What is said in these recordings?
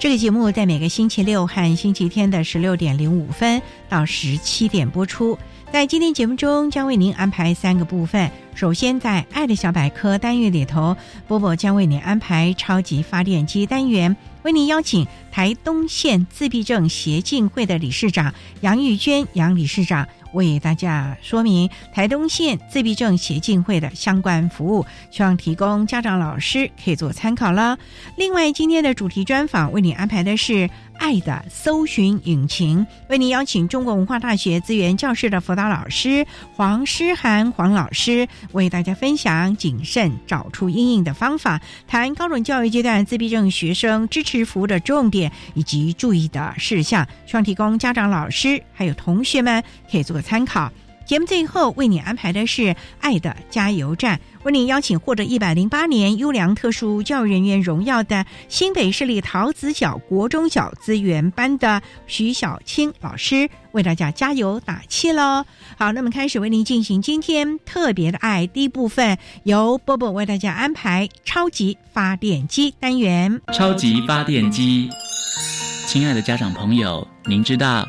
这个节目在每个星期六和星期天的十六点零五分到十七点播出。在今天节目中，将为您安排三个部分。首先，在“爱的小百科”单元里头，波波将为您安排超级发电机单元，为您邀请台东县自闭症协进会的理事长杨玉娟杨理事长。为大家说明台东县自闭症协进会的相关服务，希望提供家长、老师可以做参考了。另外，今天的主题专访为你安排的是“爱的搜寻引擎”，为您邀请中国文化大学资源教室的辅导老师黄诗涵黄老师，为大家分享谨慎找出阴影的方法，谈高等教育阶段自闭症学生支持服务的重点以及注意的事项，希望提供家长、老师还有同学们可以做个。参考节目最后为你安排的是“爱的加油站”，为你邀请获得一百零八年优良特殊教育人员荣耀的新北市立桃子角国中小资源班的徐小青老师为大家加油打气喽！好，那么开始为您进行今天特别的爱第一部分，由波波为大家安排超级发电机单元。超级发电机，亲爱的家长朋友，您知道？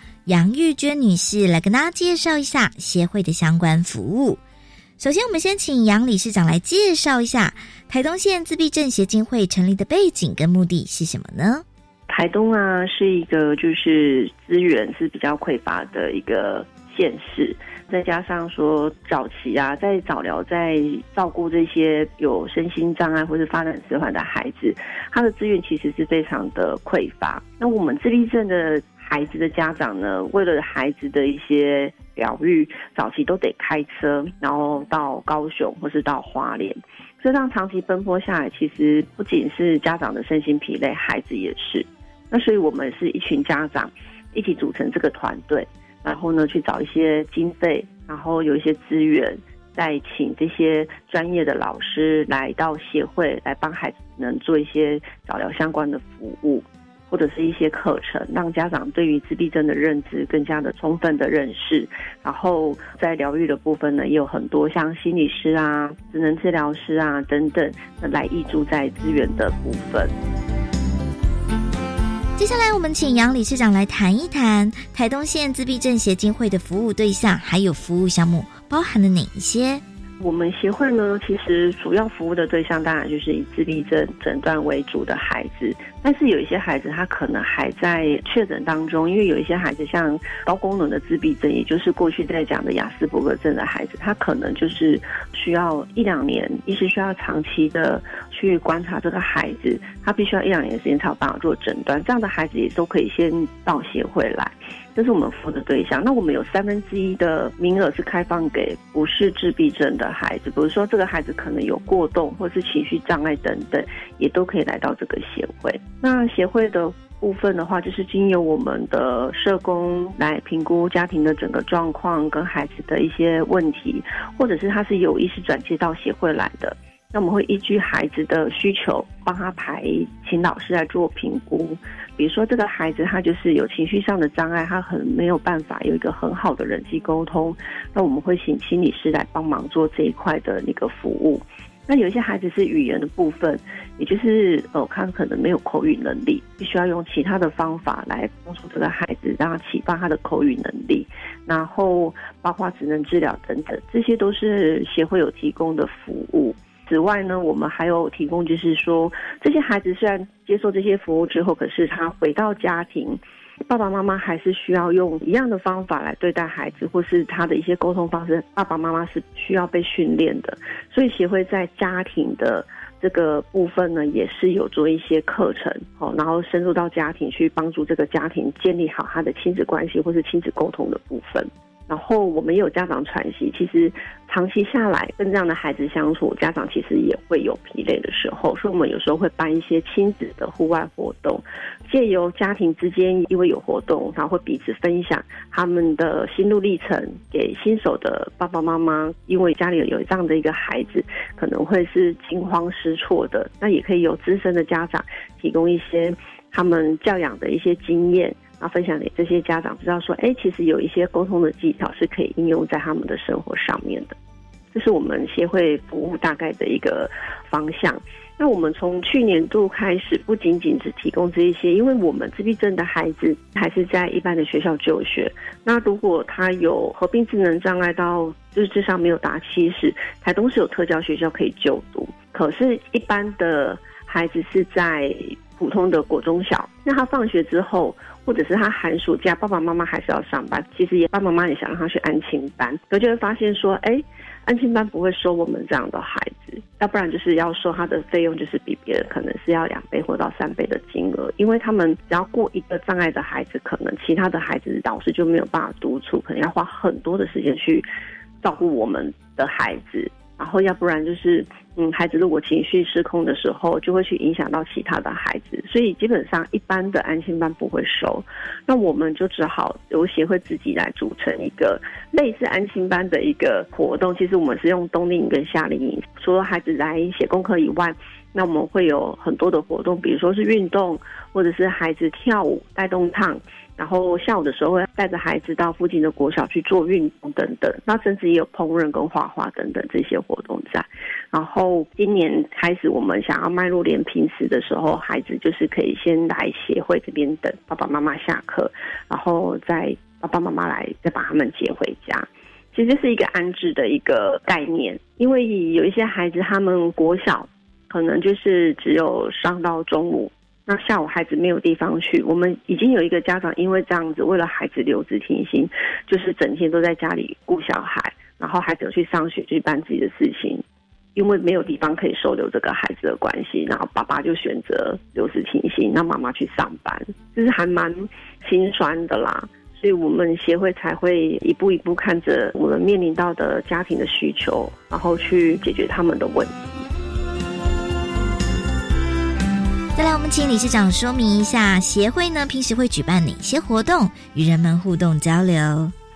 杨玉娟女士来跟大家介绍一下协会的相关服务。首先，我们先请杨理事长来介绍一下台东县自闭症协进会成立的背景跟目的是什么呢？台东啊，是一个就是资源是比较匮乏的一个县市，再加上说早期啊，在早疗在照顾这些有身心障碍或是发展迟缓的孩子，他的资源其实是非常的匮乏。那我们自闭症的。孩子的家长呢，为了孩子的一些疗愈，早期都得开车，然后到高雄或是到花莲，这样长期奔波下来，其实不仅是家长的身心疲累，孩子也是。那所以我们是一群家长一起组成这个团队，然后呢去找一些经费，然后有一些资源，再请这些专业的老师来到协会来帮孩子能做一些早疗相关的服务。或者是一些课程，让家长对于自闭症的认知更加的充分的认识。然后在疗愈的部分呢，也有很多像心理师啊、职能治疗师啊等等来挹注在资源的部分。接下来，我们请杨理事长来谈一谈台东县自闭症协进会的服务对象，还有服务项目包含了哪一些？我们协会呢，其实主要服务的对象当然就是以自闭症诊断为主的孩子。但是有一些孩子他可能还在确诊当中，因为有一些孩子像高功能的自闭症，也就是过去在讲的雅斯伯格症的孩子，他可能就是需要一两年，医师需要长期的去观察这个孩子，他必须要一两年时间才有办法做诊断。这样的孩子也都可以先到协会来。这是我们服务的对象。那我们有三分之一的名额是开放给不是自闭症的孩子，比如说这个孩子可能有过动或是情绪障碍等等，也都可以来到这个协会。那协会的部分的话，就是经由我们的社工来评估家庭的整个状况跟孩子的一些问题，或者是他是有意识转接到协会来的。那我们会依据孩子的需求，帮他排，请老师来做评估。比如说，这个孩子他就是有情绪上的障碍，他很没有办法有一个很好的人际沟通。那我们会请心理师来帮忙做这一块的那个服务。那有一些孩子是语言的部分，也就是呃，他可能没有口语能力，必须要用其他的方法来帮助这个孩子，让他启发他的口语能力。然后包括职能治疗等等，这些都是协会有提供的服务。此外呢，我们还有提供，就是说，这些孩子虽然接受这些服务之后，可是他回到家庭，爸爸妈妈还是需要用一样的方法来对待孩子，或是他的一些沟通方式，爸爸妈妈是需要被训练的。所以协会在家庭的这个部分呢，也是有做一些课程，哦，然后深入到家庭去帮助这个家庭建立好他的亲子关系或是亲子沟通的部分。然后我们也有家长喘息，其实长期下来跟这样的孩子相处，家长其实也会有疲累的时候，所以我们有时候会办一些亲子的户外活动，借由家庭之间因为有活动，然后会彼此分享他们的心路历程，给新手的爸爸妈妈，因为家里有这样的一个孩子，可能会是惊慌失措的，那也可以有资深的家长提供一些他们教养的一些经验。然后分享给这些家长，知道说，哎，其实有一些沟通的技巧是可以应用在他们的生活上面的。这是我们协会服务大概的一个方向。那我们从去年度开始，不仅仅只提供这一些，因为我们自闭症的孩子还是在一般的学校就学。那如果他有合并智能障碍到就是智商没有达七十，台东是有特教学校可以就读。可是，一般的孩子是在普通的国中小，那他放学之后。或者是他寒暑假，爸爸妈妈还是要上班。其实也爸爸妈妈也想让他去安亲班，可就会发现说，哎，安亲班不会收我们这样的孩子，要不然就是要收他的费用，就是比别人可能是要两倍或到三倍的金额，因为他们只要过一个障碍的孩子，可能其他的孩子老师就没有办法督促，可能要花很多的时间去照顾我们的孩子。然后，要不然就是，嗯，孩子如果情绪失控的时候，就会去影响到其他的孩子，所以基本上一般的安心班不会收，那我们就只好由协会自己来组成一个类似安心班的一个活动。其实我们是用冬令营跟夏令营，除了孩子来写功课以外，那我们会有很多的活动，比如说是运动，或者是孩子跳舞带动唱。然后下午的时候会带着孩子到附近的国小去做运动等等，那甚至也有烹饪跟画画等等这些活动在。然后今年开始，我们想要迈入连平时的时候，孩子就是可以先来协会这边等爸爸妈妈下课，然后再爸爸妈妈来再把他们接回家。其实是一个安置的一个概念，因为有一些孩子他们国小可能就是只有上到中午。那下午孩子没有地方去，我们已经有一个家长因为这样子，为了孩子留职停薪，就是整天都在家里顾小孩，然后孩子去上学去办自己的事情，因为没有地方可以收留这个孩子的关系，然后爸爸就选择留职停薪，让妈妈去上班，就是还蛮心酸的啦。所以我们协会才会一步一步看着我们面临到的家庭的需求，然后去解决他们的问题。再来，我们请理事长说明一下，协会呢平时会举办哪些活动，与人们互动交流。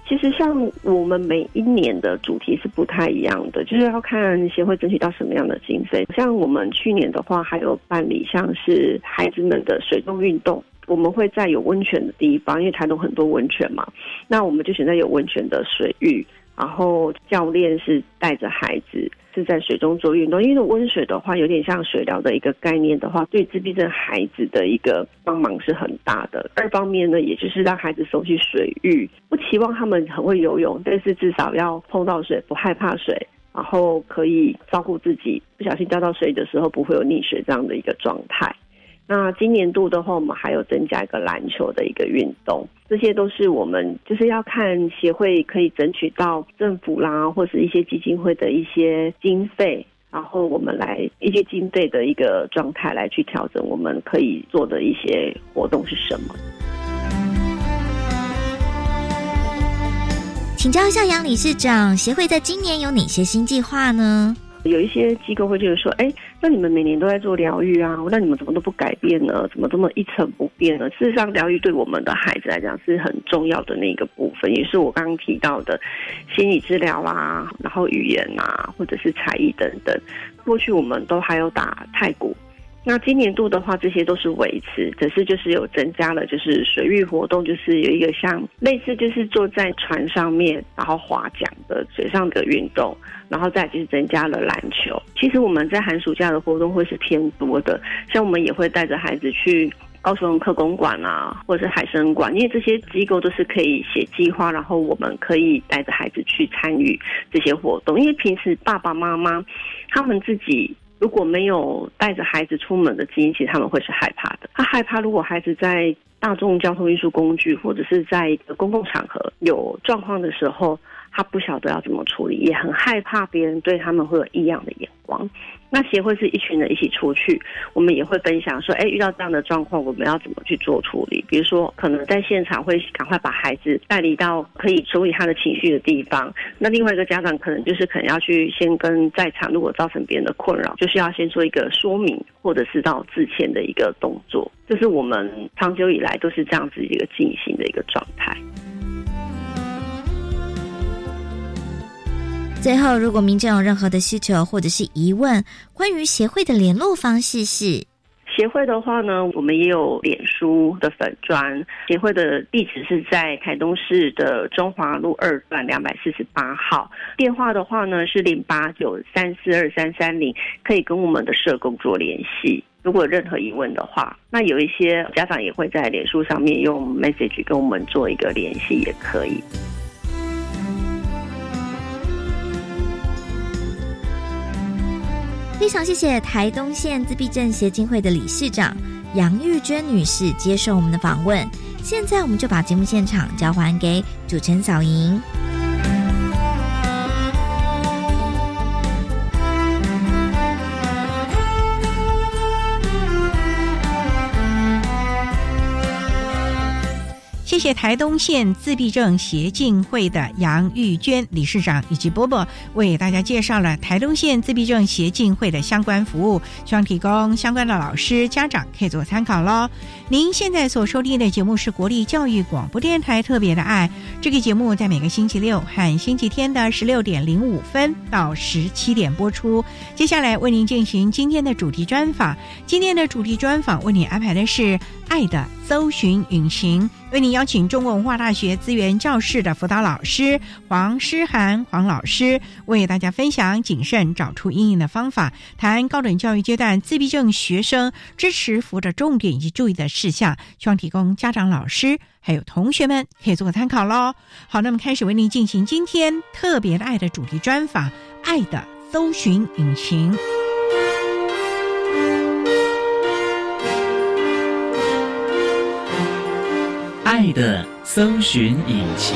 其实像我们每一年的主题是不太一样的，就是要看协会争取到什么样的经费。像我们去年的话，还有办理像是孩子们的水中运动，我们会在有温泉的地方，因为台东很多温泉嘛，那我们就选在有温泉的水域，然后教练是带着孩子。是在水中做运动，因为温水的话有点像水疗的一个概念的话，对自闭症孩子的一个帮忙是很大的。二方面呢，也就是让孩子熟悉水域，不期望他们很会游泳，但是至少要碰到水不害怕水，然后可以照顾自己，不小心掉到水里的时候不会有溺水这样的一个状态。那今年度的话，我们还有增加一个篮球的一个运动，这些都是我们就是要看协会可以争取到政府啦，或是一些基金会的一些经费，然后我们来一些经费的一个状态来去调整我们可以做的一些活动是什么。请教一下杨理事长，协会在今年有哪些新计划呢？有一些机构会觉得说，哎，那你们每年都在做疗愈啊，那你们怎么都不改变呢？怎么这么一成不变呢？事实上，疗愈对我们的孩子来讲是很重要的那个部分，也是我刚刚提到的心理治疗啊，然后语言啊，或者是才艺等等。过去我们都还有打太鼓。那今年度的话，这些都是维持，只是就是有增加了，就是水域活动，就是有一个像类似就是坐在船上面然后划桨的水上的运动，然后再就是增加了篮球。其实我们在寒暑假的活动会是偏多的，像我们也会带着孩子去高雄科工馆啊，或者是海生馆，因为这些机构都是可以写计划，然后我们可以带着孩子去参与这些活动，因为平时爸爸妈妈他们自己。如果没有带着孩子出门的基因，其实他们会是害怕的。他害怕，如果孩子在大众交通运输工具或者是在公共场合有状况的时候。他不晓得要怎么处理，也很害怕别人对他们会有异样的眼光。那协会是一群人一起出去，我们也会分享说，哎，遇到这样的状况，我们要怎么去做处理？比如说，可能在现场会赶快把孩子带离到可以处理他的情绪的地方。那另外一个家长可能就是可能要去先跟在场，如果造成别人的困扰，就是要先做一个说明，或者是到致歉的一个动作。这是我们长久以来都是这样子一个进行的一个状态。最后，如果民众有任何的需求或者是疑问，关于协会的联络方式是：协会的话呢，我们也有脸书的粉砖，协会的地址是在台东市的中华路二段两百四十八号，电话的话呢是零八九三四二三三零，可以跟我们的社工做联系。如果有任何疑问的话，那有一些家长也会在脸书上面用 message 跟我们做一个联系，也可以。非常谢谢台东县自闭症协进会的理事长杨玉娟女士接受我们的访问。现在我们就把节目现场交还给主持人小莹。谢台东县自闭症协进会的杨玉娟理事长以及波波为大家介绍了台东县自闭症协进会的相关服务，希望提供相关的老师、家长可以做参考喽。您现在所收听的节目是国立教育广播电台特别的爱，这个节目在每个星期六和星期天的十六点零五分到十七点播出。接下来为您进行今天的主题专访，今天的主题专访为您安排的是。爱的搜寻引擎，为您邀请中国文化大学资源教室的辅导老师黄诗涵黄老师，为大家分享谨慎找出阴影的方法，谈高等教育阶段自闭症学生支持服务的重点以及注意的事项，希望提供家长、老师还有同学们可以做个参考喽。好，那么开始为您进行今天特别的爱的主题专访，爱的搜寻引擎。爱的搜寻引擎。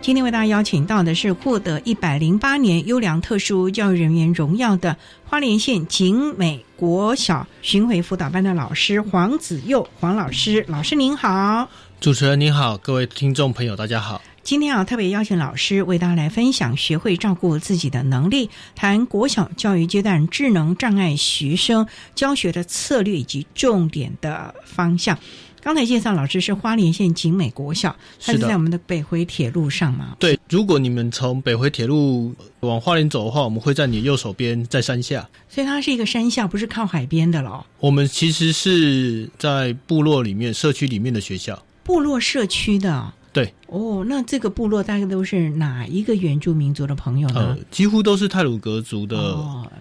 今天为大家邀请到的是获得一百零八年优良特殊教育人员荣耀的花莲县景美国小巡回辅导班的老师黄子佑黄老师，老师您好，主持人您好，各位听众朋友大家好。今天啊，特别邀请老师为大家来分享学会照顾自己的能力，谈国小教育阶段智能障碍学生教学的策略以及重点的方向。刚才介绍老师是花莲县景美国小，它是在我们的北回铁路上嘛？对，如果你们从北回铁路往花莲走的话，我们会在你右手边，在山下。所以它是一个山下，不是靠海边的咯。我们其实是在部落里面、社区里面的学校，部落社区的。对哦，那这个部落大概都是哪一个原住民族的朋友呢？几乎都是泰鲁格族的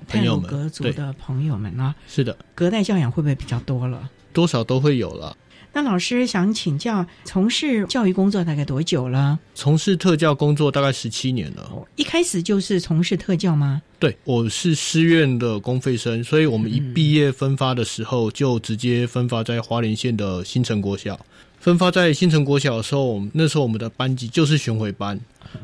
朋友们。泰鲁格族的朋友们啊，是的。隔代教养会不会比较多了？多少都会有了。那老师想请教，从事教育工作大概多久了？从事特教工作大概十七年了。一开始就是从事特教吗？对，我是师院的公费生，所以我们一毕业分发的时候，就直接分发在花莲县的新城国小。分发在新城国小的时候，那时候我们的班级就是巡回班，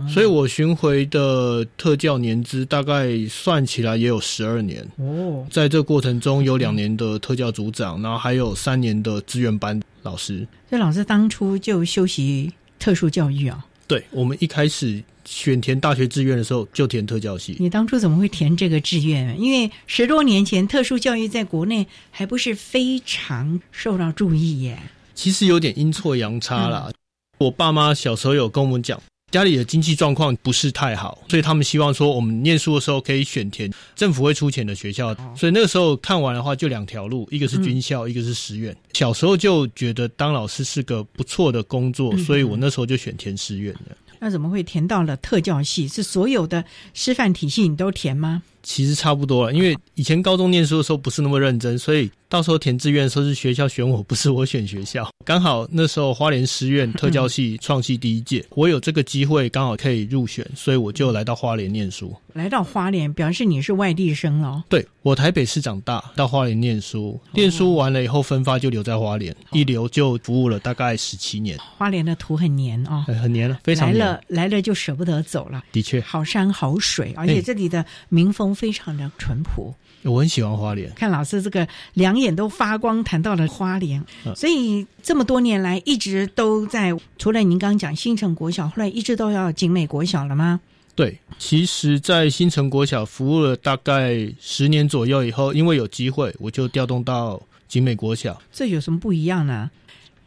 所以我巡回的特教年资大概算起来也有十二年。哦，在这过程中有两年的特教组长，然后还有三年的资源班老师。所以老师当初就修习特殊教育啊？对，我们一开始选填大学志愿的时候就填特教系。你当初怎么会填这个志愿？因为十多年前特殊教育在国内还不是非常受到注意耶。其实有点阴错阳差啦。我爸妈小时候有跟我们讲，家里的经济状况不是太好，所以他们希望说我们念书的时候可以选填政府会出钱的学校。所以那个时候看完的话，就两条路，一个是军校，一个是师院。小时候就觉得当老师是个不错的工作，所以我那时候就选填师院的。那怎么会填到了特教系？是所有的师范体系你都填吗？其实差不多了，因为以前高中念书的时候不是那么认真，所以到时候填志愿的时候是学校选我，不是我选学校。刚好那时候花莲师院特教系创系第一届，我有这个机会刚好可以入选，所以我就来到花莲念书。来到花莲，表示你是外地生了。对，我台北市长大，到花莲念书，念书完了以后分发就留在花莲，一留就服务了大概十七年。花莲的土很黏哦，很黏了，非常来了来了就舍不得走了。的确，好山好水，而且这里的民风。非常的淳朴，我很喜欢花莲。看老师这个两眼都发光，谈到了花莲，所以这么多年来一直都在。除了您刚刚讲新城国小，后来一直都要景美国小了吗？对，其实，在新城国小服务了大概十年左右以后，因为有机会，我就调动到景美国小。这有什么不一样呢？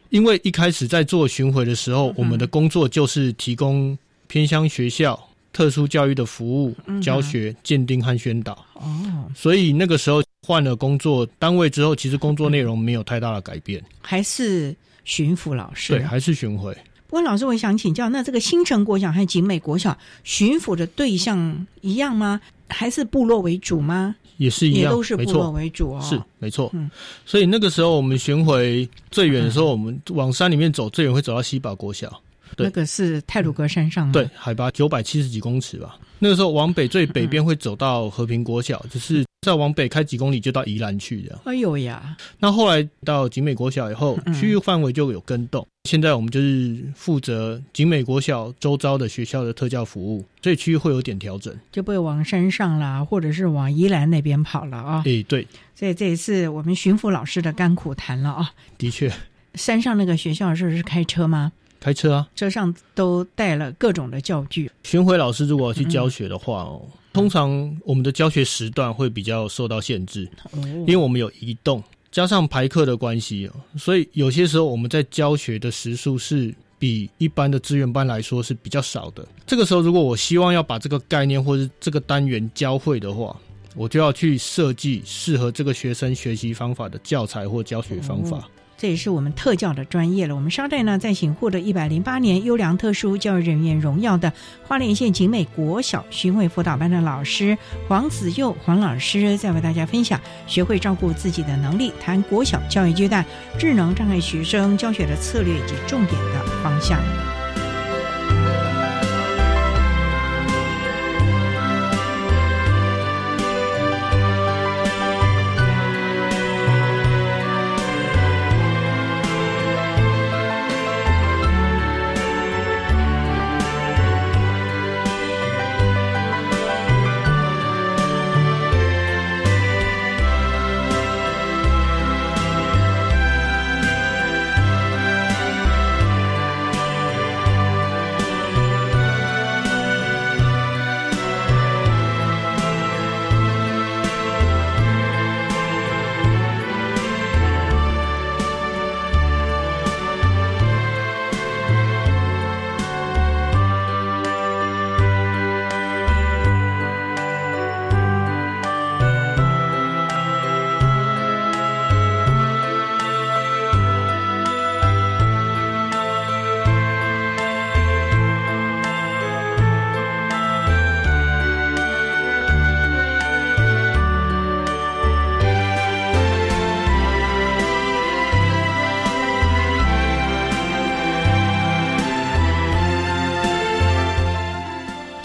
因为一开始在做巡回的时候，我们的工作就是提供偏乡学校。特殊教育的服务、教学、鉴定和宣导。哦，所以那个时候换了工作单位之后，其实工作内容没有太大的改变，还是巡抚老师。对，还是巡回。不过老师，我想请教，那这个新城国小和景美国小巡抚的对象一样吗？还是部落为主吗？也是一样，都是部落为主哦。是没错。嗯，所以那个时候我们巡回最远的时候，我们往山里面走，最远会走到西堡国小。那个是泰鲁格山上，对，海拔九百七十几公尺吧。那个时候往北最北边会走到和平国小，就是再往北开几公里就到宜兰去的。哎呦呀！那后来到景美国小以后，区域范围就有更动。现在我们就是负责景美国小周遭的学校的特教服务，所以区域会有点调整，就不会往山上啦，或者是往宜兰那边跑了啊。哎，对。所以这一次我们巡抚老师的甘苦谈了啊。的确，山上那个学校的时候是开车吗？开车啊，车上都带了各种的教具。巡回老师如果要去教学的话哦，通常我们的教学时段会比较受到限制，因为我们有移动，加上排课的关系哦，所以有些时候我们在教学的时数是比一般的资源班来说是比较少的。这个时候，如果我希望要把这个概念或者这个单元教会的话，我就要去设计适合这个学生学习方法的教材或教学方法。这也是我们特教的专业了。我们稍待呢，再请获得一百零八年优良特殊教育人员荣耀的花莲县景美国小巡回辅导班的老师黄子佑黄老师，再为大家分享学会照顾自己的能力，谈国小教育阶段智能障碍学生教学的策略及重点的方向。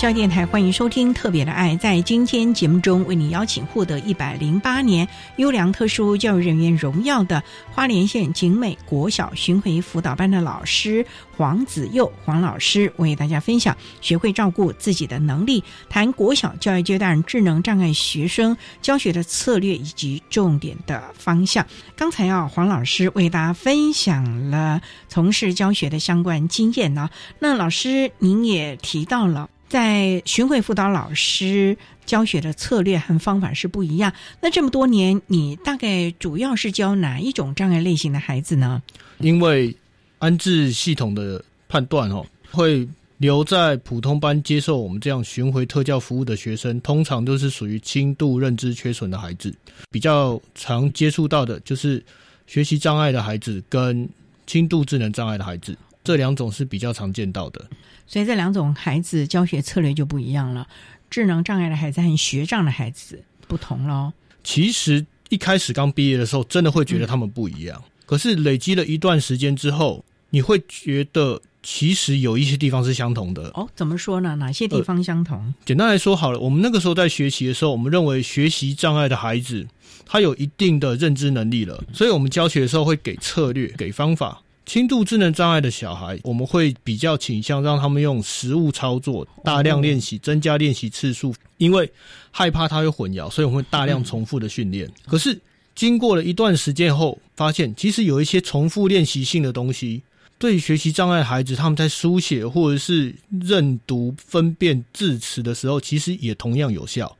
教电台欢迎收听《特别的爱》。在今天节目中，为你邀请获得一百零八年优良特殊教育人员荣耀的花莲县景美国小巡回辅导班的老师黄子佑黄老师，为大家分享学会照顾自己的能力，谈国小教育阶段智能障碍学生教学的策略以及重点的方向。刚才啊，黄老师为大家分享了从事教学的相关经验呢。那老师您也提到了。在巡回辅导老师教学的策略和方法是不一样。那这么多年，你大概主要是教哪一种障碍类型的孩子呢？因为安置系统的判断哦，会留在普通班接受我们这样巡回特教服务的学生，通常都是属于轻度认知缺损的孩子。比较常接触到的就是学习障碍的孩子跟轻度智能障碍的孩子，这两种是比较常见到的。所以这两种孩子教学策略就不一样了，智能障碍的孩子和学障的孩子不同喽。其实一开始刚毕业的时候，真的会觉得他们不一样。可是累积了一段时间之后，你会觉得其实有一些地方是相同的。哦，怎么说呢？哪些地方相同？简单来说好了，我们那个时候在学习的时候，我们认为学习障碍的孩子他有一定的认知能力了，所以我们教学的时候会给策略、给方法。轻度智能障碍的小孩，我们会比较倾向让他们用实物操作，大量练习，增加练习次数。因为害怕他会混淆，所以我们会大量重复的训练。可是经过了一段时间后，发现其实有一些重复练习性的东西，对学习障碍孩子他们在书写或者是认读、分辨字词的时候，其实也同样有效。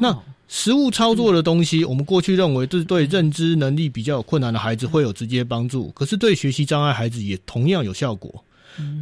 那实物操作的东西，我们过去认为这是对认知能力比较有困难的孩子会有直接帮助，可是对学习障碍孩子也同样有效果。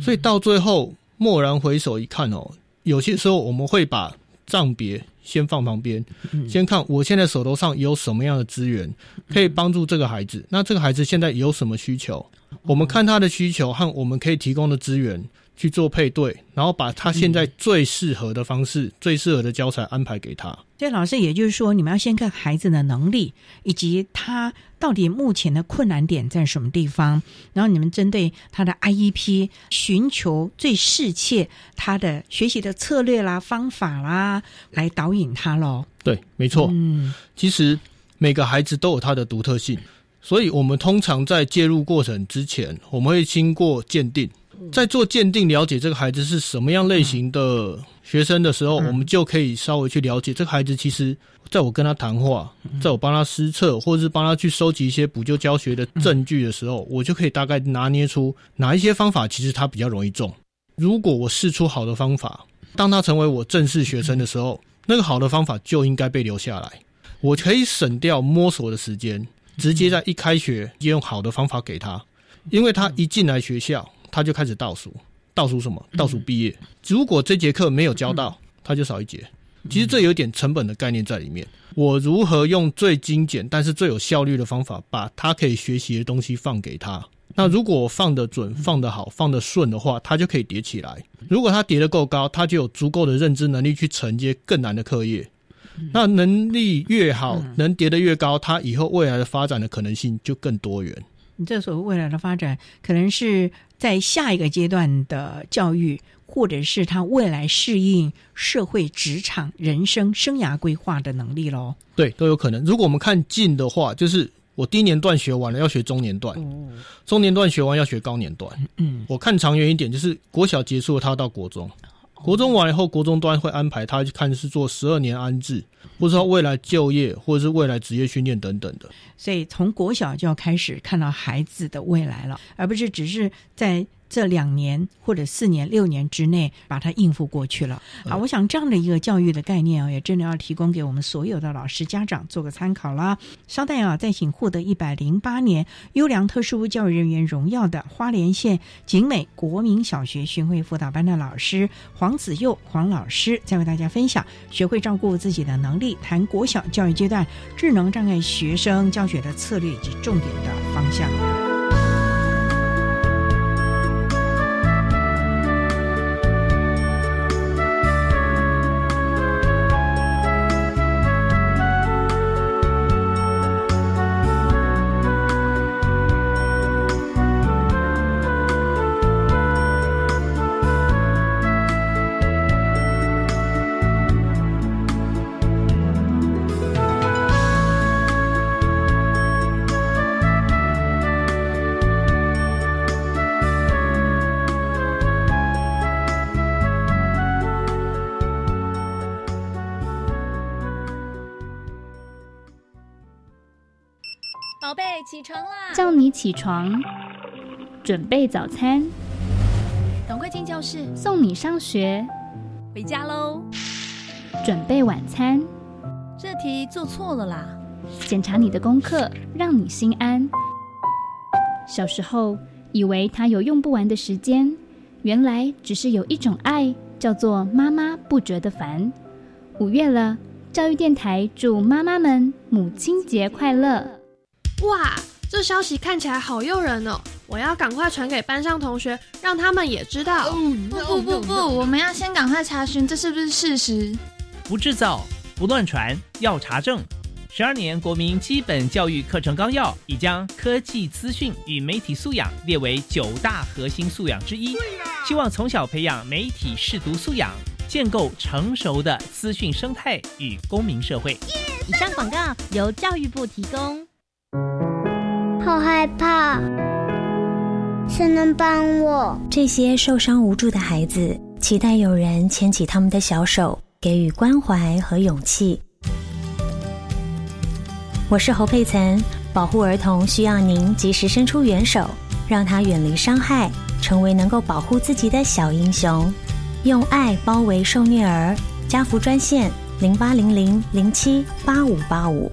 所以到最后蓦然回首一看哦，有些时候我们会把账别先放旁边，先看我现在手头上有什么样的资源可以帮助这个孩子。那这个孩子现在有什么需求？我们看他的需求和我们可以提供的资源。去做配对，然后把他现在最适合的方式、最适合的教材安排给他。所以老师，也就是说，你们要先看孩子的能力，以及他到底目前的困难点在什么地方，然后你们针对他的 IEP 寻求最适切他的学习的策略啦、方法啦，来导引他喽。对，没错。嗯，其实每个孩子都有他的独特性，所以我们通常在介入过程之前，我们会经过鉴定。在做鉴定、了解这个孩子是什么样类型的学生的时候，我们就可以稍微去了解这个孩子。其实，在我跟他谈话，在我帮他施测，或者是帮他去收集一些补救教学的证据的时候，我就可以大概拿捏出哪一些方法其实他比较容易中。如果我试出好的方法，当他成为我正式学生的时候，那个好的方法就应该被留下来。我可以省掉摸索的时间，直接在一开学就用好的方法给他，因为他一进来学校。他就开始倒数，倒数什么？倒数毕业。如果这节课没有教到，他就少一节。其实这有点成本的概念在里面。我如何用最精简但是最有效率的方法，把他可以学习的东西放给他？那如果我放得准、放得好、放得顺的话，他就可以叠起来。如果他叠得够高，他就有足够的认知能力去承接更难的课业。那能力越好，能叠得越高，他以后未来的发展的可能性就更多元。你这所谓未来的发展，可能是在下一个阶段的教育，或者是他未来适应社会、职场、人生生涯规划的能力喽。对，都有可能。如果我们看近的话，就是我低年段学完了，要学中年段；中年段学完要学高年段。嗯，我看长远一点，就是国小结束了，他要到国中。国中完以后，国中端会安排他去看是做十二年安置，不知道未来就业，或者是未来职业训练等等的。所以从国小就要开始看到孩子的未来了，而不是只是在。这两年或者四年、六年之内把它应付过去了啊！我想这样的一个教育的概念啊，也真的要提供给我们所有的老师、家长做个参考啦。稍待啊，再请获得一百零八年优良特殊教育人员荣耀的花莲县景美国民小学巡回辅导班的老师黄子佑黄老师，再为大家分享学会照顾自己的能力，谈国小教育阶段智能障碍学生教学的策略以及重点的方向。起床，准备早餐，赶快进教室，送你上学，回家喽！准备晚餐，这题做错了啦！检查你的功课，让你心安。小时候以为他有用不完的时间，原来只是有一种爱，叫做妈妈不觉得烦。五月了，教育电台祝妈妈们母亲节快乐！哇，这消息看起来好诱人哦！我要赶快传给班上同学，让他们也知道。不不不不，我们要先赶快查询这是不是事实。不制造，不乱传，要查证。十二年国民基本教育课程纲要已将科技资讯与媒体素养列为九大核心素养之一，希望从小培养媒体视读素养，建构成熟的资讯生态与公民社会。以上广告由教育部提供。好害怕，谁能帮我？这些受伤无助的孩子，期待有人牵起他们的小手，给予关怀和勇气。我是侯佩岑，保护儿童需要您及时伸出援手，让他远离伤害，成为能够保护自己的小英雄。用爱包围受虐儿，家福专线零八零零零七八五八五。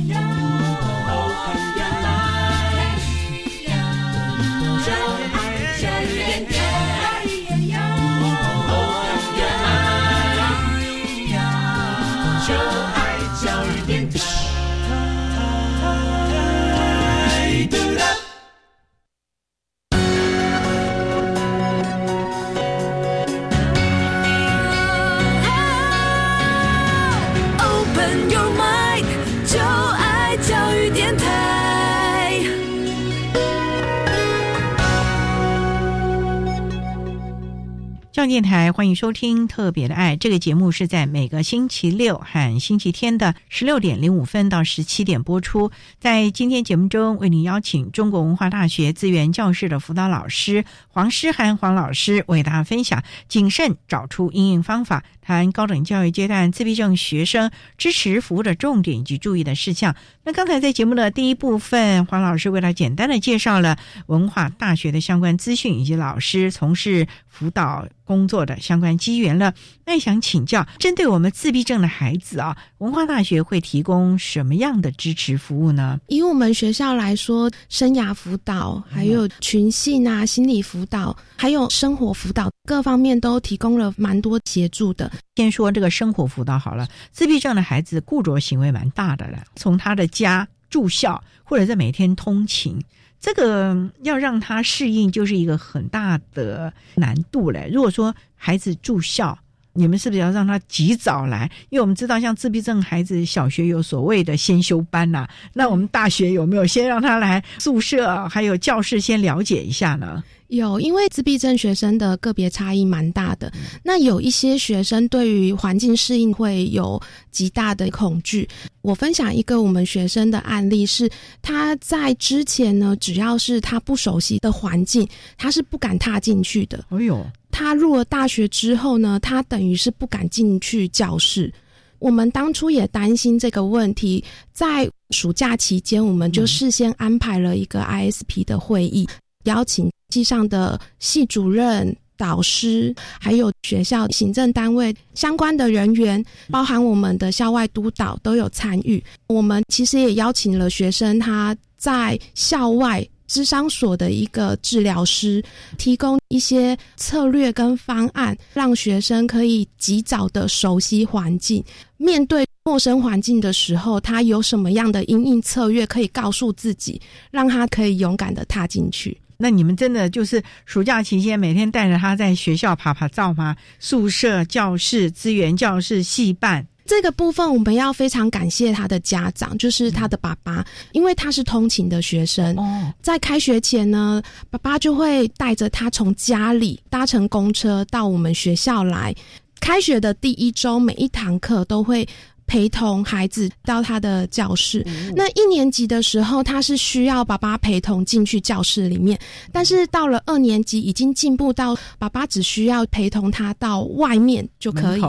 上电台欢迎收听《特别的爱》这个节目，是在每个星期六和星期天的十六点零五分到十七点播出。在今天节目中，为您邀请中国文化大学资源教室的辅导老师黄诗涵黄老师为大家分享谨慎找出应用方法，谈高等教育阶段自闭症学生支持服务的重点以及注意的事项。那刚才在节目的第一部分，黄老师为他简单的介绍了文化大学的相关资讯以及老师从事辅导。工作的相关机缘了，那想请教，针对我们自闭症的孩子啊，文化大学会提供什么样的支持服务呢？以我们学校来说，生涯辅导、还有群性啊、心理辅导，还有生活辅导，各方面都提供了蛮多协助的。先说这个生活辅导好了，自闭症的孩子固着行为蛮大的了，从他的家住校，或者在每天通勤。这个要让他适应，就是一个很大的难度嘞。如果说孩子住校，你们是不是要让他及早来？因为我们知道，像自闭症孩子，小学有所谓的先修班呐。那我们大学有没有先让他来宿舍，还有教室先了解一下呢？有，因为自闭症学生的个别差异蛮大的。那有一些学生对于环境适应会有极大的恐惧。我分享一个我们学生的案例，是他在之前呢，只要是他不熟悉的环境，他是不敢踏进去的。哎呦，他入了大学之后呢，他等于是不敢进去教室。我们当初也担心这个问题，在暑假期间，我们就事先安排了一个 ISP 的会议，邀请。系上的系主任、导师，还有学校行政单位相关的人员，包含我们的校外督导都有参与。我们其实也邀请了学生，他在校外智商所的一个治疗师，提供一些策略跟方案，让学生可以及早的熟悉环境，面对陌生环境的时候，他有什么样的应应策略可以告诉自己，让他可以勇敢的踏进去。那你们真的就是暑假期间每天带着他在学校爬爬照吗？宿舍、教室、资源教室、戏办这个部分，我们要非常感谢他的家长，就是他的爸爸，因为他是通勤的学生。哦，在开学前呢，爸爸就会带着他从家里搭乘公车到我们学校来。开学的第一周，每一堂课都会。陪同孩子到他的教室。那一年级的时候，他是需要爸爸陪同进去教室里面，但是到了二年级，已经进步到爸爸只需要陪同他到外面就可以，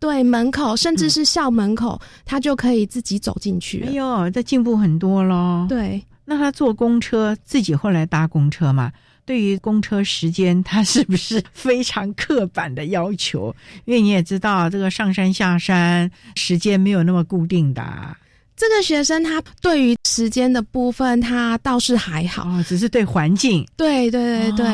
对门口，甚至是校门口，他就可以自己走进去。哎呦，这进步很多喽。对，那他坐公车，自己后来搭公车嘛？对于公车时间，它是不是非常刻板的要求？因为你也知道，这个上山下山时间没有那么固定的。这个学生他对于时间的部分，他倒是还好，只是对环境。对对对对，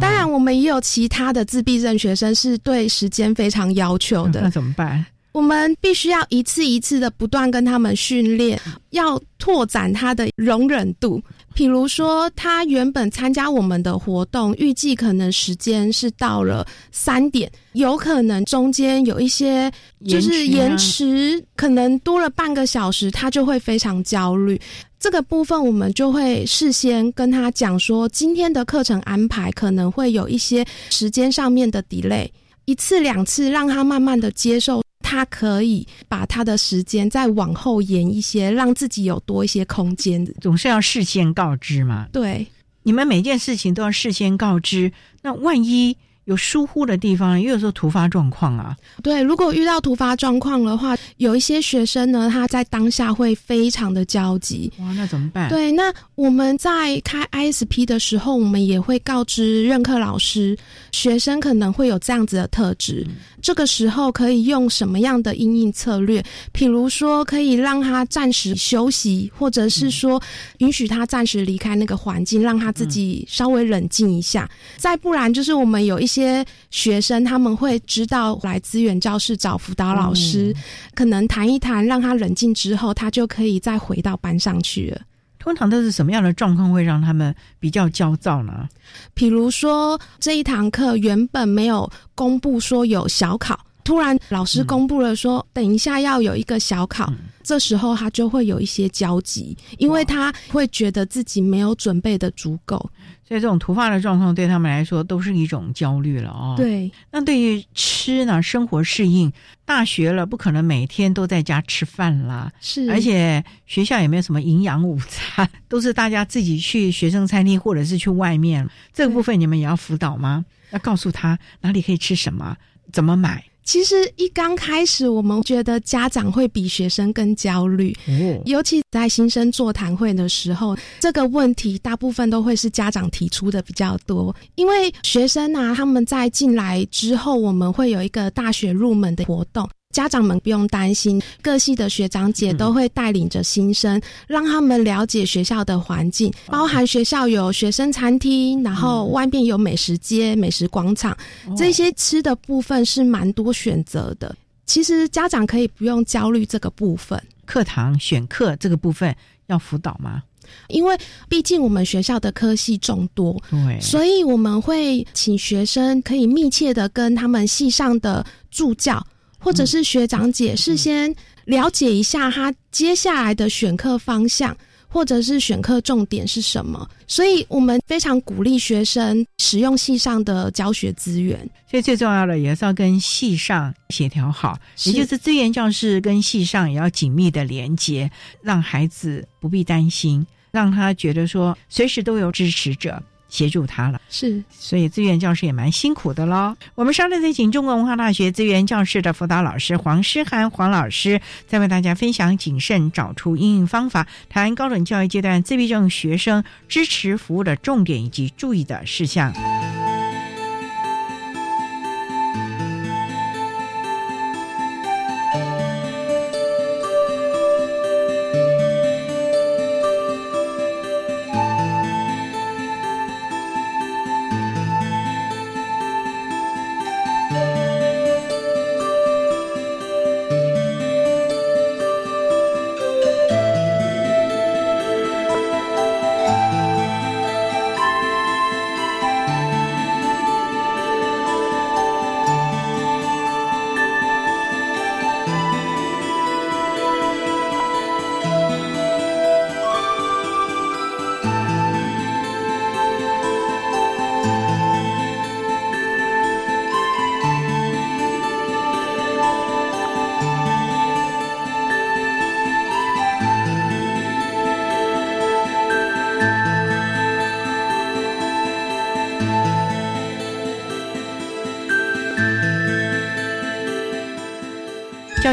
当然我们也有其他的自闭症学生是对时间非常要求的。那怎么办？我们必须要一次一次的不断跟他们训练，要拓展他的容忍度。譬如说，他原本参加我们的活动，预计可能时间是到了三点，有可能中间有一些就是延迟，可能多了半个小时，他就会非常焦虑。这个部分我们就会事先跟他讲说，今天的课程安排可能会有一些时间上面的 delay，一次两次让他慢慢的接受。他可以把他的时间再往后延一些，让自己有多一些空间。总是要事先告知嘛。对，你们每件事情都要事先告知。那万一？有疏忽的地方，也有时候突发状况啊。对，如果遇到突发状况的话，有一些学生呢，他在当下会非常的焦急。哇，那怎么办？对，那我们在开 ISP 的时候，我们也会告知任课老师，学生可能会有这样子的特质，这个时候可以用什么样的应应策略？譬如说，可以让他暂时休息，或者是说允许他暂时离开那个环境，让他自己稍微冷静一下。再不然，就是我们有一。些学生他们会知道来资源教室找辅导老师，可能谈一谈，让他冷静之后，他就可以再回到班上去了。通常都是什么样的状况会让他们比较焦躁呢？比如说这一堂课原本没有公布说有小考，突然老师公布了说等一下要有一个小考，这时候他就会有一些焦急，因为他会觉得自己没有准备的足够。所以这种突发的状况对他们来说都是一种焦虑了哦。对，那对于吃呢，生活适应，大学了不可能每天都在家吃饭啦。是，而且学校也没有什么营养午餐，都是大家自己去学生餐厅或者是去外面。这个部分你们也要辅导吗？要告诉他哪里可以吃什么，怎么买。其实一刚开始，我们觉得家长会比学生更焦虑，尤其在新生座谈会的时候，这个问题大部分都会是家长提出的比较多。因为学生啊，他们在进来之后，我们会有一个大学入门的活动。家长们不用担心，各系的学长姐都会带领着新生，让他们了解学校的环境，包含学校有学生餐厅，然后外面有美食街、美食广场，这些吃的部分是蛮多选择的。其实家长可以不用焦虑这个部分。课堂选课这个部分要辅导吗？因为毕竟我们学校的科系众多，对，所以我们会请学生可以密切的跟他们系上的助教。或者是学长姐事先了解一下他接下来的选课方向，或者是选课重点是什么，所以我们非常鼓励学生使用系上的教学资源。所以最重要的也是要跟系上协调好，也就是资源教室跟系上也要紧密的连接，让孩子不必担心，让他觉得说随时都有支持者。协助他了，是，所以资源教师也蛮辛苦的喽。我们稍后再请中国文化大学资源教室的辅导老师黄诗涵黄老师，再为大家分享谨慎找出应用方法，谈高等教育阶段自闭症学生支持服务的重点以及注意的事项。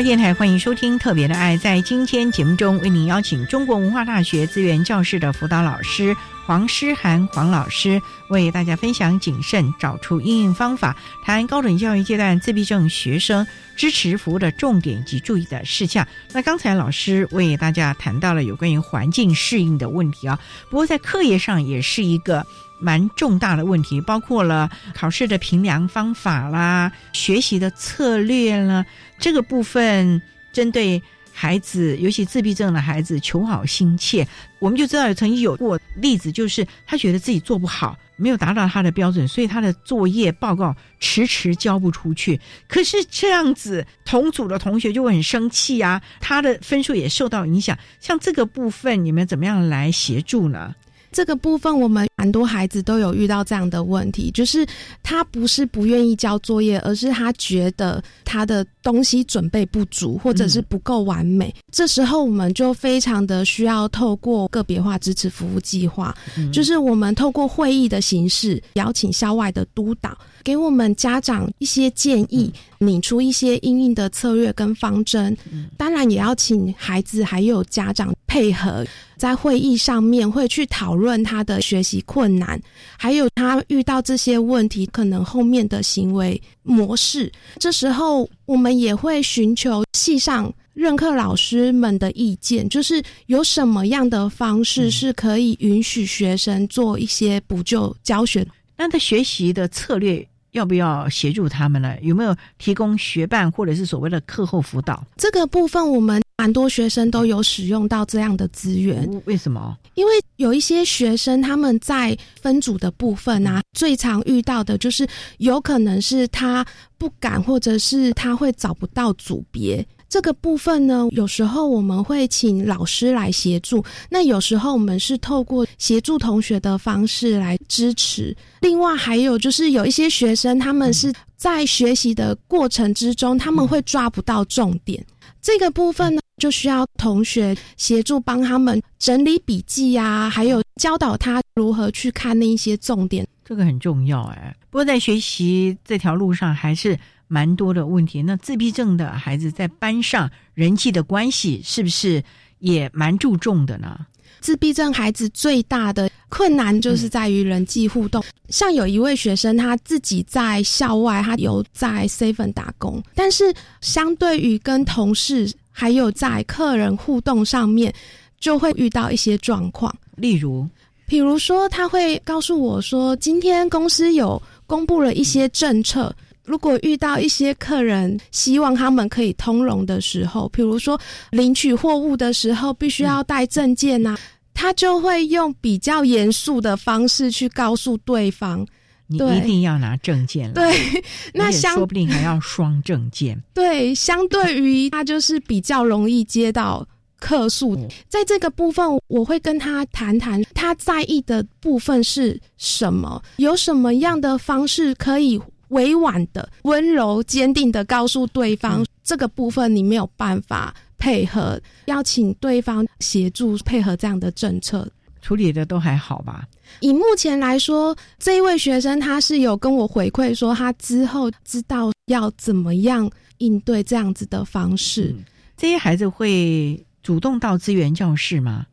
电台欢迎收听《特别的爱》。在今天节目中，为您邀请中国文化大学资源教室的辅导老师黄诗涵黄老师，为大家分享谨慎找出应用方法，谈高等教育阶段自闭症学生支持服务的重点及注意的事项。那刚才老师为大家谈到了有关于环境适应的问题啊，不过在课业上也是一个。蛮重大的问题，包括了考试的评量方法啦、学习的策略啦，这个部分针对孩子，尤其自闭症的孩子，求好心切。我们就知道曾经有过例子，就是他觉得自己做不好，没有达到他的标准，所以他的作业报告迟迟交不出去。可是这样子，同组的同学就会很生气啊，他的分数也受到影响。像这个部分，你们怎么样来协助呢？这个部分，我们蛮多孩子都有遇到这样的问题，就是他不是不愿意交作业，而是他觉得他的东西准备不足，或者是不够完美。这时候，我们就非常的需要透过个别化支持服务计划，就是我们透过会议的形式，邀请校外的督导，给我们家长一些建议，拟出一些应应的策略跟方针。当然，也要请孩子还有家长配合。在会议上面会去讨论他的学习困难，还有他遇到这些问题可能后面的行为模式。这时候我们也会寻求系上任课老师们的意见，就是有什么样的方式是可以允许学生做一些补救教学。那他学习的策略要不要协助他们呢？有没有提供学伴或者是所谓的课后辅导？这个部分我们。蛮多学生都有使用到这样的资源，为什么？因为有一些学生他们在分组的部分啊，最常遇到的就是有可能是他不敢，或者是他会找不到组别。这个部分呢，有时候我们会请老师来协助，那有时候我们是透过协助同学的方式来支持。另外还有就是有一些学生，他们是在学习的过程之中，他们会抓不到重点。这个部分呢，就需要同学协助帮他们整理笔记呀，还有教导他如何去看那一些重点，这个很重要哎。不过在学习这条路上还是蛮多的问题。那自闭症的孩子在班上人际的关系是不是也蛮注重的呢？自闭症孩子最大的困难就是在于人际互动。像有一位学生，他自己在校外，他有在 seven 打工，但是相对于跟同事还有在客人互动上面，就会遇到一些状况。例如，比如说他会告诉我说，今天公司有公布了一些政策，如果遇到一些客人希望他们可以通融的时候，比如说领取货物的时候必须要带证件呐。他就会用比较严肃的方式去告诉对方，你一定要拿证件。对，那相说不定还要双证件。对，相对于他就是比较容易接到客诉。在这个部分，我会跟他谈谈他在意的部分是什么，有什么样的方式可以委婉的、温柔、坚定的告诉对方，这个部分你没有办法。配合要请对方协助配合这样的政策处理的都还好吧？以目前来说，这一位学生他是有跟我回馈说，他之后知道要怎么样应对这样子的方式。这些孩子会主动到资源教室吗？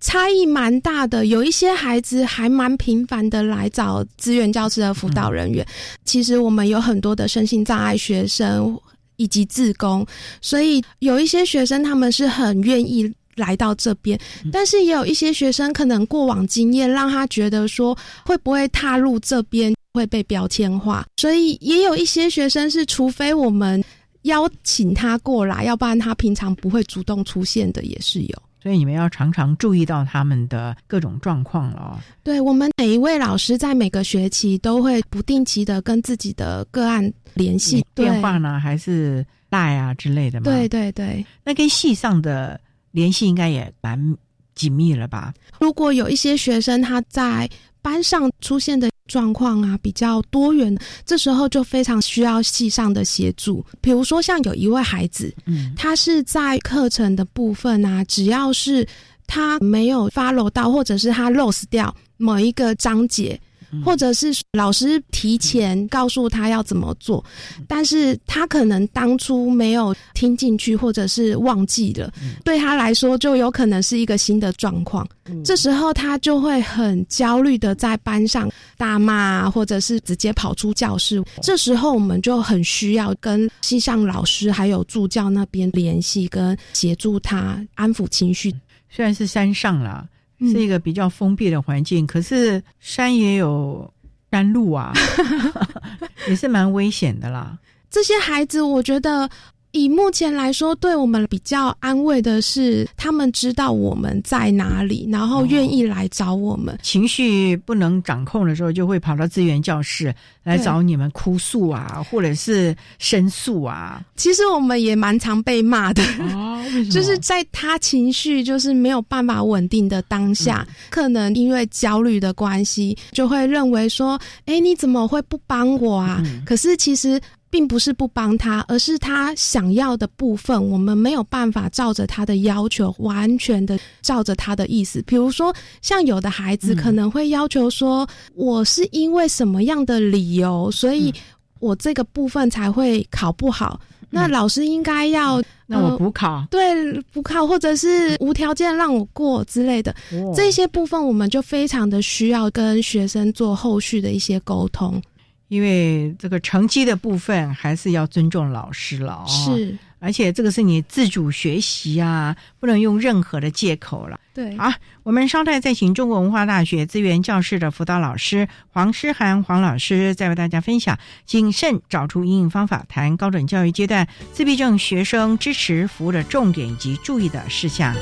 差异蛮大的，有一些孩子还蛮频繁的来找资源教师的辅导人员。其实我们有很多的身心障碍学生。以及自工，所以有一些学生他们是很愿意来到这边，但是也有一些学生可能过往经验让他觉得说会不会踏入这边会被标签化，所以也有一些学生是除非我们邀请他过来，要不然他平常不会主动出现的，也是有。所以你们要常常注意到他们的各种状况了。对我们每一位老师在每个学期都会不定期的跟自己的个案联系电话呢，还是赖啊之类的吗？对对对，那跟系上的联系应该也蛮紧密了吧？如果有一些学生他在班上出现的。状况啊比较多元，这时候就非常需要系上的协助。比如说，像有一位孩子，嗯，他是在课程的部分啊，只要是他没有 follow 到，或者是他 lose 掉某一个章节，或者是老师提前告诉他要怎么做，但是他可能当初没有听进去，或者是忘记了，对他来说就有可能是一个新的状况。这时候他就会很焦虑的在班上大骂，或者是直接跑出教室。这时候我们就很需要跟系上老师还有助教那边联系，跟协助他安抚情绪。虽然是山上啦，是一个比较封闭的环境，可是山也有山路啊，也是蛮危险的啦。这些孩子，我觉得。以目前来说，对我们比较安慰的是，他们知道我们在哪里，然后愿意来找我们。情绪不能掌控的时候，就会跑到资源教室来找你们哭诉啊，或者是申诉啊。其实我们也蛮常被骂的，就是在他情绪就是没有办法稳定的当下，可能因为焦虑的关系，就会认为说：“哎，你怎么会不帮我啊？”可是其实。并不是不帮他，而是他想要的部分，我们没有办法照着他的要求，完全的照着他的意思。比如说，像有的孩子可能会要求说：“我是因为什么样的理由，所以我这个部分才会考不好。”那老师应该要那我补考，对补考，或者是无条件让我过之类的。这些部分，我们就非常的需要跟学生做后续的一些沟通。因为这个成绩的部分还是要尊重老师了，是，而且这个是你自主学习啊，不能用任何的借口了。对，好，我们稍待再请中国文化大学资源教室的辅导老师黄诗涵黄老师，再为大家分享谨慎找出应用方法，谈高等教育阶段自闭症学生支持服务的重点以及注意的事项。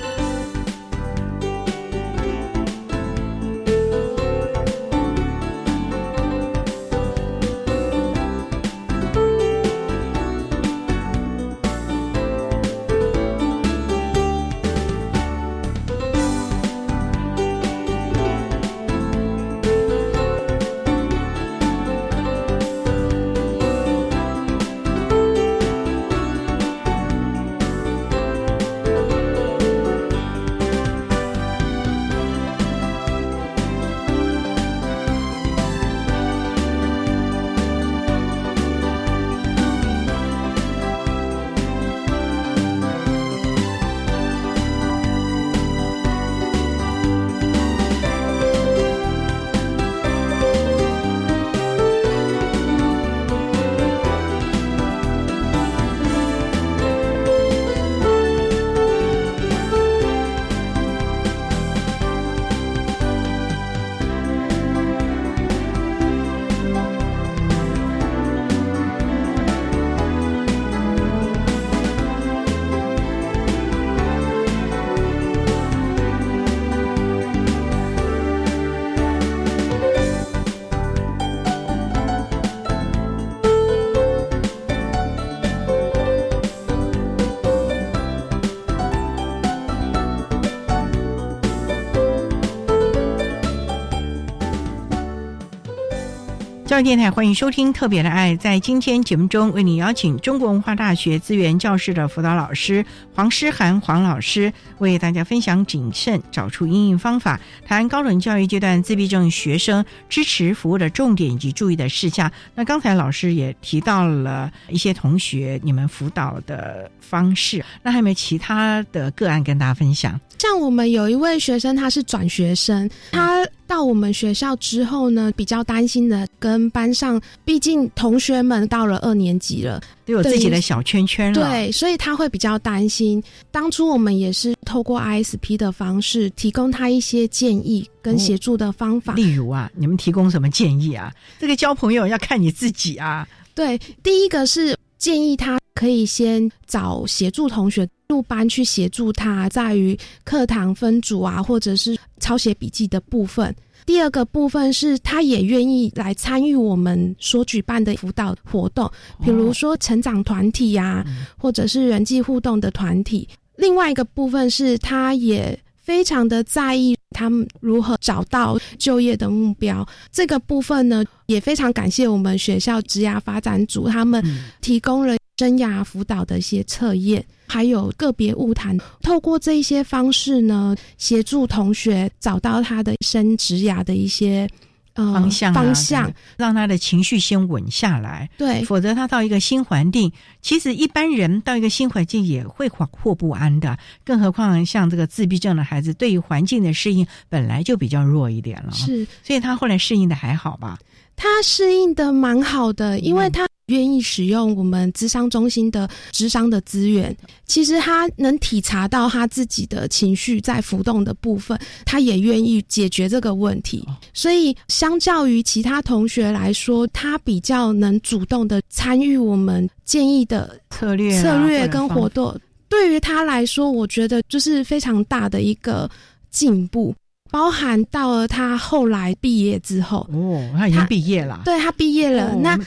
电台欢迎收听《特别的爱》。在今天节目中，为你邀请中国文化大学资源教室的辅导老师黄诗涵黄老师，为大家分享谨慎找出应用方法，谈高等教育阶段自闭症学生支持服务的重点以及注意的事项。那刚才老师也提到了一些同学你们辅导的方式，那还有没有其他的个案跟大家分享？像我们有一位学生，他是转学生，他到我们学校之后呢，比较担心的跟班上，毕竟同学们到了二年级了，都有自己的小圈圈了，对，所以他会比较担心。当初我们也是透过 ISP 的方式，提供他一些建议跟协助的方法。例如啊，你们提供什么建议啊？这个交朋友要看你自己啊。对，第一个是建议他可以先找协助同学。入班去协助他，在于课堂分组啊，或者是抄写笔记的部分。第二个部分是，他也愿意来参与我们所举办的辅导活动，比如说成长团体呀，或者是人际互动的团体。另外一个部分是，他也非常的在意他们如何找到就业的目标。这个部分呢，也非常感谢我们学校职涯发展组，他们提供了生涯辅导的一些测验。还有个别物谈，透过这一些方式呢，协助同学找到他的生职涯的一些方向方向，让他的情绪先稳下来。对，否则他到一个新环境，其实一般人到一个新环境也会惶惑不安的。更何况像这个自闭症的孩子，对于环境的适应本来就比较弱一点了。是，所以他后来适应的还好吧？他适应的蛮好的，因为他。愿意使用我们智商中心的智商的资源，其实他能体察到他自己的情绪在浮动的部分，他也愿意解决这个问题。所以，相较于其他同学来说，他比较能主动的参与我们建议的策略、策略跟活动。对于他来说，我觉得就是非常大的一个进步，包含到了他后来毕业之后，哦，他已经毕业了，对他毕业了，那。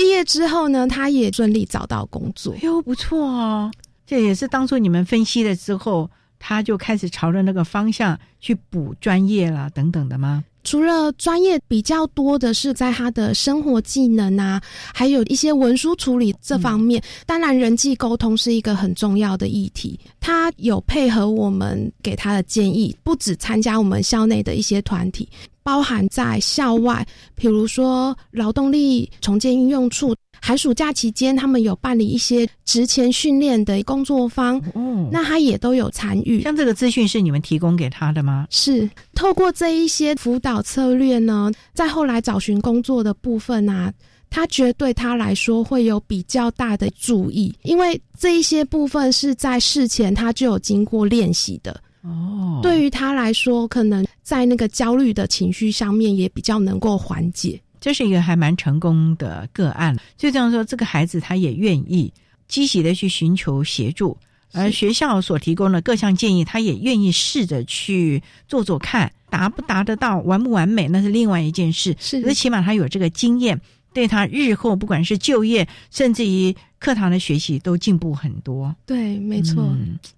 毕业之后呢，他也顺利找到工作，哟，不错哦。这也是当初你们分析了之后，他就开始朝着那个方向去补专业啦，等等的吗？除了专业比较多的是在他的生活技能啊，还有一些文书处理这方面。当然，人际沟通是一个很重要的议题。他有配合我们给他的建议，不止参加我们校内的一些团体。包含在校外，比如说劳动力重建应用处，寒暑假期间他们有办理一些职前训练的工作坊，哦，那他也都有参与。像这个资讯是你们提供给他的吗？是透过这一些辅导策略呢，在后来找寻工作的部分啊，他觉得对他来说会有比较大的注意，因为这一些部分是在事前他就有经过练习的。哦，对于他来说，可能在那个焦虑的情绪上面也比较能够缓解，这是一个还蛮成功的个案。就这样说，这个孩子他也愿意积极的去寻求协助，而学校所提供的各项建议，他也愿意试着去做做看，达不达得到，完不完美，那是另外一件事。是，那起码他有这个经验，对他日后不管是就业，甚至于。课堂的学习都进步很多，对，没错。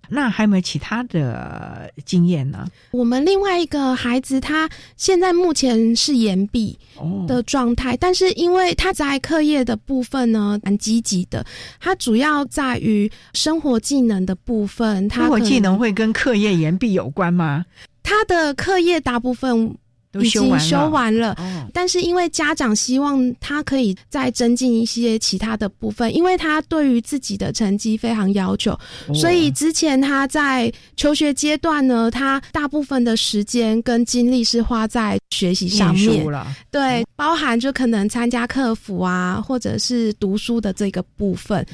那还有没有其他的经验呢？我们另外一个孩子，他现在目前是延毕的状态，但是因为他在课业的部分呢蛮积极的，他主要在于生活技能的部分。他生活技能会跟课业延毕有关吗？他的课业大部分。已经修完了，但是因为家长希望他可以再增进一些其他的部分，因为他对于自己的成绩非常要求，所以之前他在求学阶段呢，他大部分的时间跟精力是花在学习上面，对，包含就可能参加客服啊，或者是读书的这个部分，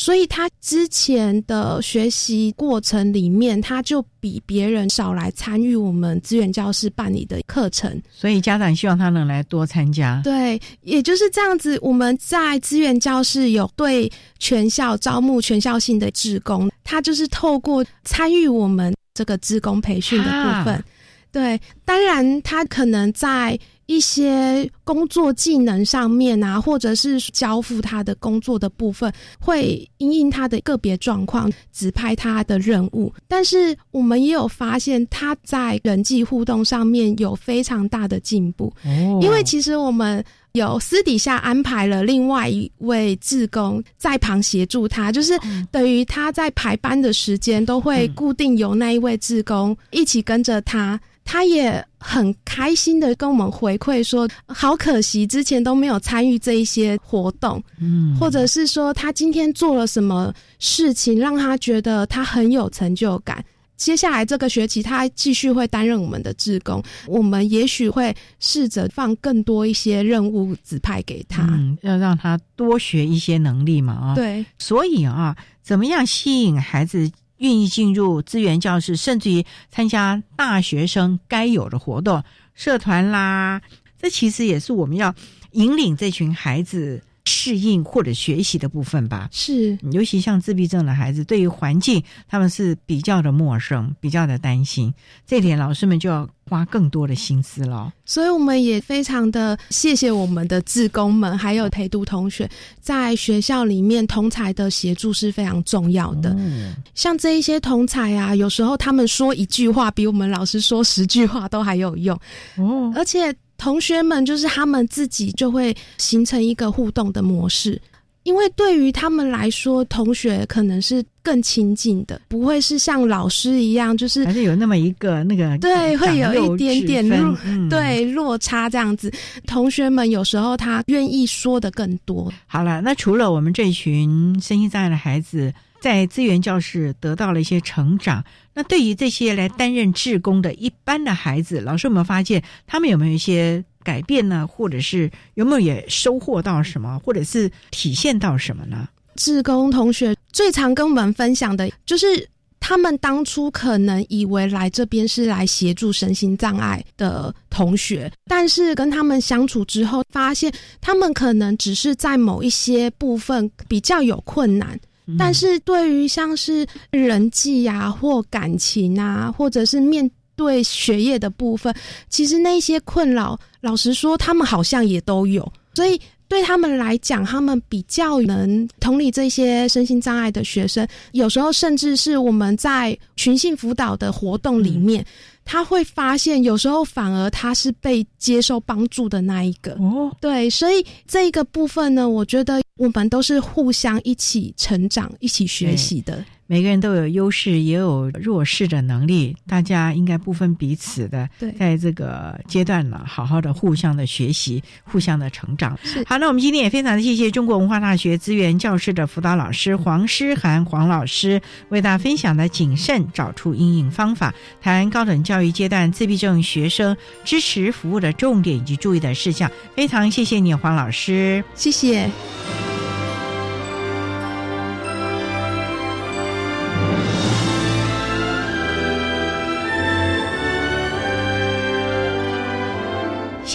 所以他之前的学习过程里面，他就比别人少来参与我们资源教室办理的课程。所以家长希望他能来多参加。对，也就是这样子。我们在资源教室有对全校招募全校性的职工，他就是透过参与我们这个职工培训的部分。对，当然他可能在。一些工作技能上面啊，或者是交付他的工作的部分，会因应他的个别状况指派他的任务。但是我们也有发现他在人际互动上面有非常大的进步。哦，因为其实我们有私底下安排了另外一位志工在旁协助他，就是等于他在排班的时间都会固定由那一位志工一起跟着他。他也很开心的跟我们回馈说，好可惜之前都没有参与这一些活动，嗯，或者是说他今天做了什么事情让他觉得他很有成就感。接下来这个学期他继续会担任我们的志工，我们也许会试着放更多一些任务指派给他，嗯要让他多学一些能力嘛啊。对，所以啊，怎么样吸引孩子？愿意进入资源教室，甚至于参加大学生该有的活动、社团啦，这其实也是我们要引领这群孩子。适应或者学习的部分吧，是尤其像自闭症的孩子，对于环境他们是比较的陌生，比较的担心，这点老师们就要花更多的心思了。所以我们也非常的谢谢我们的志工们，还有陪读同学，在学校里面同才的协助是非常重要的。嗯像这一些同才啊，有时候他们说一句话，比我们老师说十句话都还有用哦，而且。同学们就是他们自己就会形成一个互动的模式，因为对于他们来说，同学可能是更亲近的，不会是像老师一样，就是还是有那么一个那个对，会有一点点落、嗯、对落差这样子。同学们有时候他愿意说的更多。好了，那除了我们这群身心障碍的孩子在资源教室得到了一些成长，那对于这些来担任志工的一般的孩子，老师有没有发现他们有没有一些？改变呢，或者是有没有也收获到什么，或者是体现到什么呢？志工同学最常跟我们分享的就是，他们当初可能以为来这边是来协助身心障碍的同学，但是跟他们相处之后，发现他们可能只是在某一些部分比较有困难，但是对于像是人际呀，或感情啊，或者是面。对学业的部分，其实那些困扰，老实说，他们好像也都有。所以对他们来讲，他们比较能同理这些身心障碍的学生。有时候，甚至是我们在群性辅导的活动里面，他会发现，有时候反而他是被接受帮助的那一个。哦，对，所以这一个部分呢，我觉得我们都是互相一起成长、一起学习的。每个人都有优势，也有弱势的能力，大家应该不分彼此的，在这个阶段呢，好好的互相的学习，互相的成长。好，那我们今天也非常的谢谢中国文化大学资源教室的辅导老师黄诗涵黄老师为大家分享的谨慎找出阴影方法，谈高等教育阶段自闭症学生支持服务的重点以及注意的事项。非常谢谢你，黄老师，谢谢。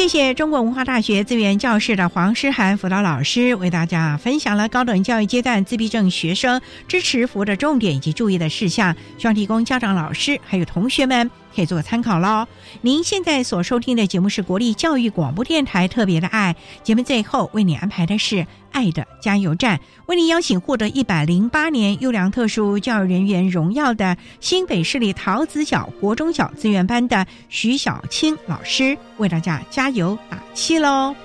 谢谢中国文化大学资源教室的黄诗涵辅导老师为大家分享了高等教育阶段自闭症学生支持服务的重点以及注意的事项，希望提供家长、老师还有同学们可以做个参考喽。您现在所收听的节目是国立教育广播电台特别的爱节目，最后为你安排的是。爱的加油站，为您邀请获得一百零八年优良特殊教育人员荣耀的新北市立桃子角国中小资源班的徐小青老师，为大家加油打气喽！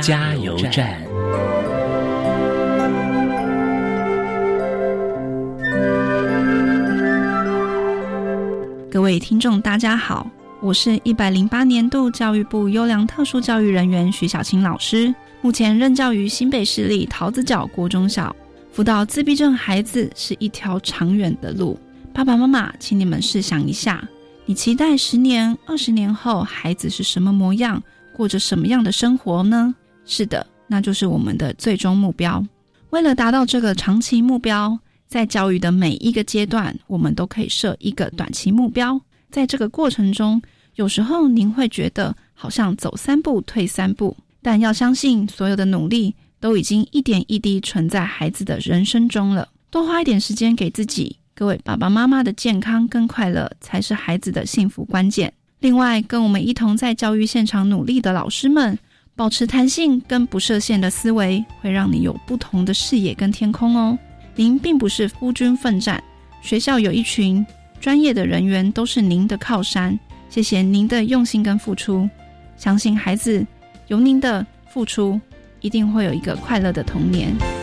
加油站。各位听众，大家好，我是一百零八年度教育部优良特殊教育人员徐小青老师，目前任教于新北市立桃子角国中小。辅导自闭症孩子是一条长远的路，爸爸妈妈，请你们试想一下，你期待十年、二十年后孩子是什么模样，过着什么样的生活呢？是的，那就是我们的最终目标。为了达到这个长期目标。在教育的每一个阶段，我们都可以设一个短期目标。在这个过程中，有时候您会觉得好像走三步退三步，但要相信，所有的努力都已经一点一滴存在孩子的人生中了。多花一点时间给自己，各位爸爸妈妈的健康跟快乐才是孩子的幸福关键。另外，跟我们一同在教育现场努力的老师们，保持弹性跟不设限的思维，会让你有不同的视野跟天空哦。您并不是孤军奋战，学校有一群专业的人员，都是您的靠山。谢谢您的用心跟付出，相信孩子有您的付出，一定会有一个快乐的童年。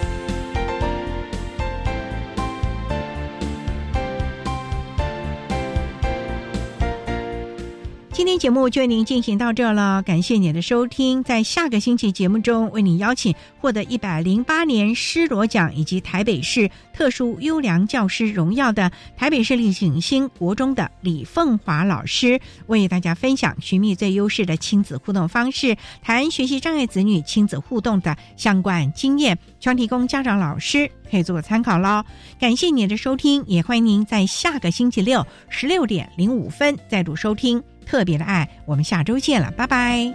今天节目就为您进行到这了，感谢您的收听。在下个星期节目中，为您邀请获得一百零八年施罗奖以及台北市特殊优良教师荣耀的台北市立景星国中的李凤华老师，为大家分享寻觅最优势的亲子互动方式，谈学习障碍子女亲子互动的相关经验，希望提供家长、老师可以做个参考喽。感谢您的收听，也欢迎您在下个星期六十六点零五分再度收听。特别的爱，我们下周见了，拜拜。